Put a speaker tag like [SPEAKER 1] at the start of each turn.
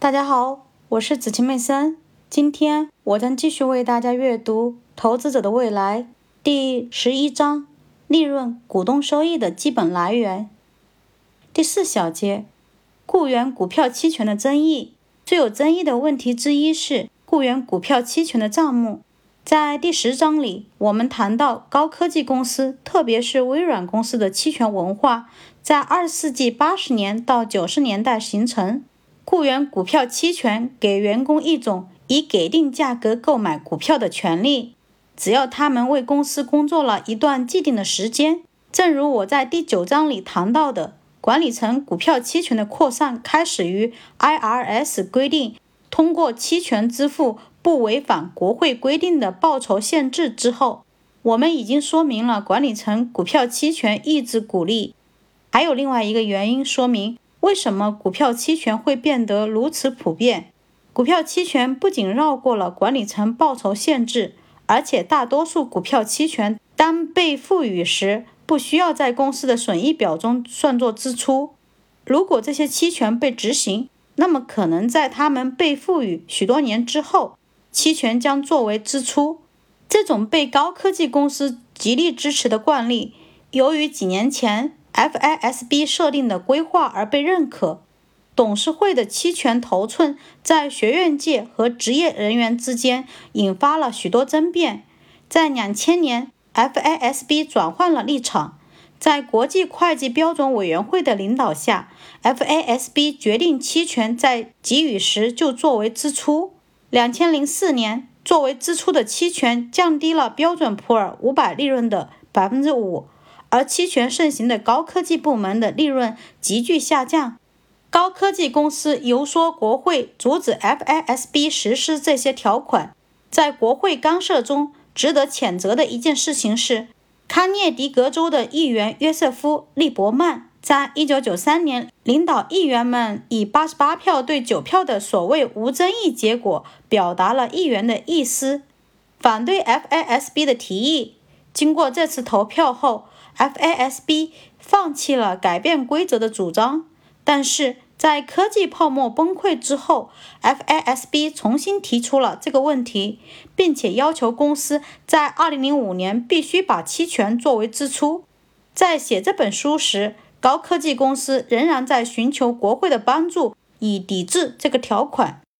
[SPEAKER 1] 大家好，我是子晴妹森。今天我将继续为大家阅读《投资者的未来》第十一章：利润、股东收益的基本来源。第四小节：雇员股票期权的争议。最有争议的问题之一是雇员股票期权的账目。在第十章里，我们谈到高科技公司，特别是微软公司的期权文化，在二十世纪八十年到九十年代形成。雇员股票期权给员工一种以给定价格购买股票的权利，只要他们为公司工作了一段既定的时间。正如我在第九章里谈到的，管理层股票期权的扩散开始于 IRS 规定通过期权支付不违反国会规定的报酬限制之后。我们已经说明了管理层股票期权抑制鼓励，还有另外一个原因说明。为什么股票期权会变得如此普遍？股票期权不仅绕过了管理层报酬限制，而且大多数股票期权当被赋予时，不需要在公司的损益表中算作支出。如果这些期权被执行，那么可能在他们被赋予许多年之后，期权将作为支出。这种被高科技公司极力支持的惯例，由于几年前。FISB 设定的规划而被认可，董事会的期权头寸在学院界和职业人员之间引发了许多争辩。在两千年，FISB 转换了立场，在国际会计标准委员会的领导下，FISB 决定期权在给予时就作为支出。两千零四年，作为支出的期权降低了标准普尔五百利润的百分之五。而期权盛行的高科技部门的利润急剧下降，高科技公司游说国会阻止 FISB 实施这些条款。在国会干涉中，值得谴责的一件事情是，康涅狄格州的议员约瑟夫·利伯曼在1993年领导议员们以88票对9票的所谓无争议结果，表达了议员的意思，反对 FISB 的提议。经过这次投票后，FASB 放弃了改变规则的主张，但是在科技泡沫崩溃之后，FASB 重新提出了这个问题，并且要求公司在2005年必须把期权作为支出。在写这本书时，高科技公司仍然在寻求国会的帮助，以抵制这个条款。